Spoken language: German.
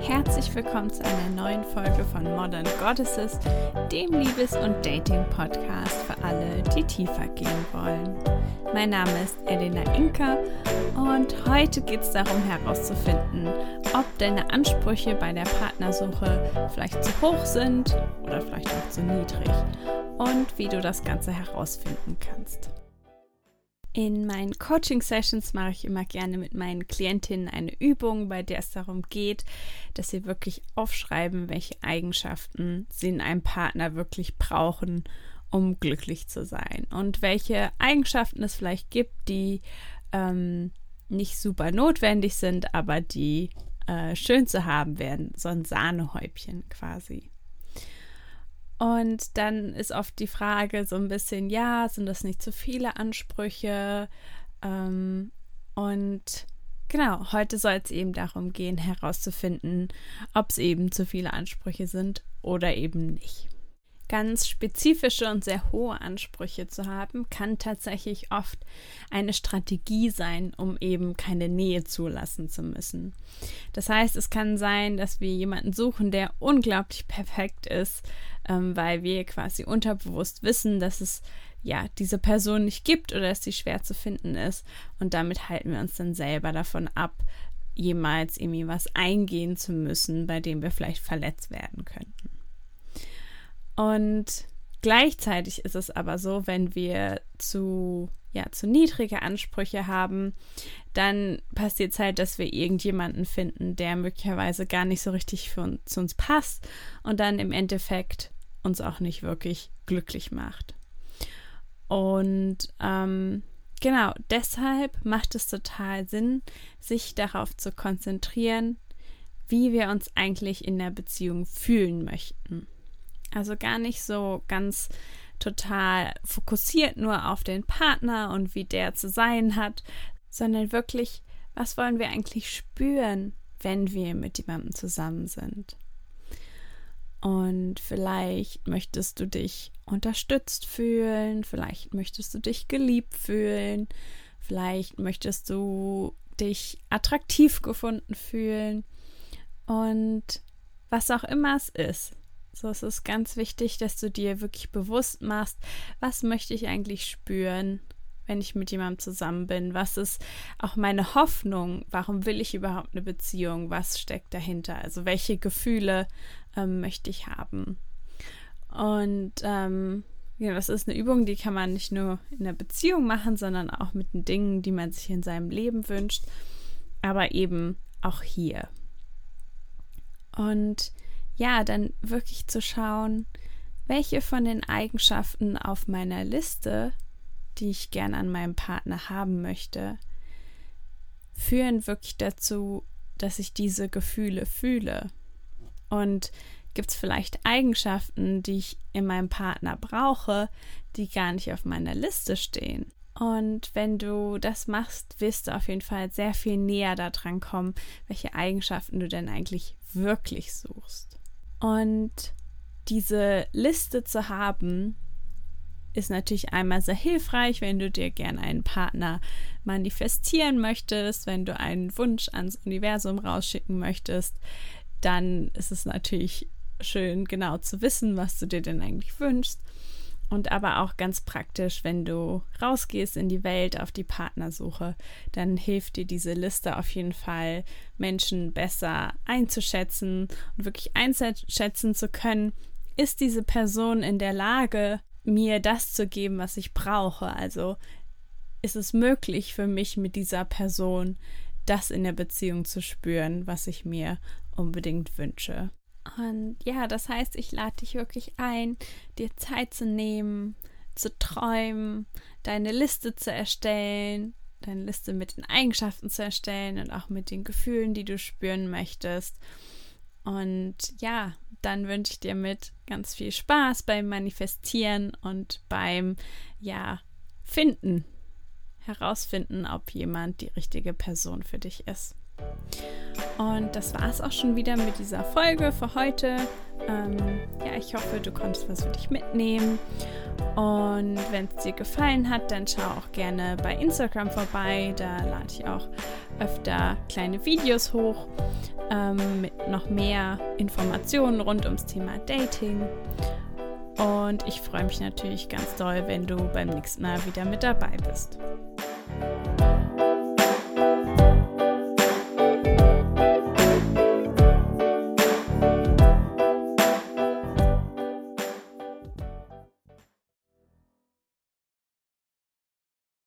Herzlich willkommen zu einer neuen Folge von Modern Goddesses, dem Liebes- und Dating-Podcast für alle, die tiefer gehen wollen. Mein Name ist Elena Inka und heute geht es darum herauszufinden, ob deine Ansprüche bei der Partnersuche vielleicht zu hoch sind oder vielleicht auch zu niedrig und wie du das Ganze herausfinden kannst. In meinen Coaching-Sessions mache ich immer gerne mit meinen Klientinnen eine Übung, bei der es darum geht, dass sie wirklich aufschreiben, welche Eigenschaften sie in einem Partner wirklich brauchen, um glücklich zu sein. Und welche Eigenschaften es vielleicht gibt, die ähm, nicht super notwendig sind, aber die äh, schön zu haben werden. So ein Sahnehäubchen quasi. Und dann ist oft die Frage so ein bisschen, ja, sind das nicht zu viele Ansprüche? Ähm, und genau, heute soll es eben darum gehen, herauszufinden, ob es eben zu viele Ansprüche sind oder eben nicht ganz spezifische und sehr hohe Ansprüche zu haben, kann tatsächlich oft eine Strategie sein, um eben keine Nähe zulassen zu müssen. Das heißt, es kann sein, dass wir jemanden suchen, der unglaublich perfekt ist, ähm, weil wir quasi unterbewusst wissen, dass es ja diese Person nicht gibt oder dass sie schwer zu finden ist und damit halten wir uns dann selber davon ab, jemals irgendwie was eingehen zu müssen, bei dem wir vielleicht verletzt werden könnten. Und gleichzeitig ist es aber so, wenn wir zu, ja, zu niedrige Ansprüche haben, dann passiert es halt, dass wir irgendjemanden finden, der möglicherweise gar nicht so richtig für uns, zu uns passt und dann im Endeffekt uns auch nicht wirklich glücklich macht. Und ähm, genau deshalb macht es total Sinn, sich darauf zu konzentrieren, wie wir uns eigentlich in der Beziehung fühlen möchten. Also gar nicht so ganz total fokussiert nur auf den Partner und wie der zu sein hat, sondern wirklich, was wollen wir eigentlich spüren, wenn wir mit jemandem zusammen sind? Und vielleicht möchtest du dich unterstützt fühlen, vielleicht möchtest du dich geliebt fühlen, vielleicht möchtest du dich attraktiv gefunden fühlen und was auch immer es ist. So es ist ganz wichtig, dass du dir wirklich bewusst machst, was möchte ich eigentlich spüren, wenn ich mit jemandem zusammen bin? Was ist auch meine Hoffnung? Warum will ich überhaupt eine Beziehung? Was steckt dahinter? Also welche Gefühle ähm, möchte ich haben? Und ähm, ja, das ist eine Übung, die kann man nicht nur in der Beziehung machen, sondern auch mit den Dingen, die man sich in seinem Leben wünscht, aber eben auch hier. Und ja, dann wirklich zu schauen, welche von den Eigenschaften auf meiner Liste, die ich gern an meinem Partner haben möchte, führen wirklich dazu, dass ich diese Gefühle fühle. Und gibt es vielleicht Eigenschaften, die ich in meinem Partner brauche, die gar nicht auf meiner Liste stehen? Und wenn du das machst, wirst du auf jeden Fall sehr viel näher daran kommen, welche Eigenschaften du denn eigentlich wirklich suchst. Und diese Liste zu haben, ist natürlich einmal sehr hilfreich, wenn du dir gerne einen Partner manifestieren möchtest, wenn du einen Wunsch ans Universum rausschicken möchtest, dann ist es natürlich schön genau zu wissen, was du dir denn eigentlich wünschst und aber auch ganz praktisch, wenn du rausgehst in die Welt auf die Partnersuche, dann hilft dir diese Liste auf jeden Fall, Menschen besser einzuschätzen und wirklich einschätzen zu können, ist diese Person in der Lage, mir das zu geben, was ich brauche. Also ist es möglich für mich mit dieser Person, das in der Beziehung zu spüren, was ich mir unbedingt wünsche. Und ja, das heißt, ich lade dich wirklich ein, dir Zeit zu nehmen, zu träumen, deine Liste zu erstellen, deine Liste mit den Eigenschaften zu erstellen und auch mit den Gefühlen, die du spüren möchtest. Und ja, dann wünsche ich dir mit ganz viel Spaß beim Manifestieren und beim, ja, Finden, herausfinden, ob jemand die richtige Person für dich ist. Und das war es auch schon wieder mit dieser Folge für heute. Ähm, ja, ich hoffe, du konntest was für dich mitnehmen. Und wenn es dir gefallen hat, dann schau auch gerne bei Instagram vorbei. Da lade ich auch öfter kleine Videos hoch ähm, mit noch mehr Informationen rund ums Thema Dating. Und ich freue mich natürlich ganz doll, wenn du beim nächsten Mal wieder mit dabei bist.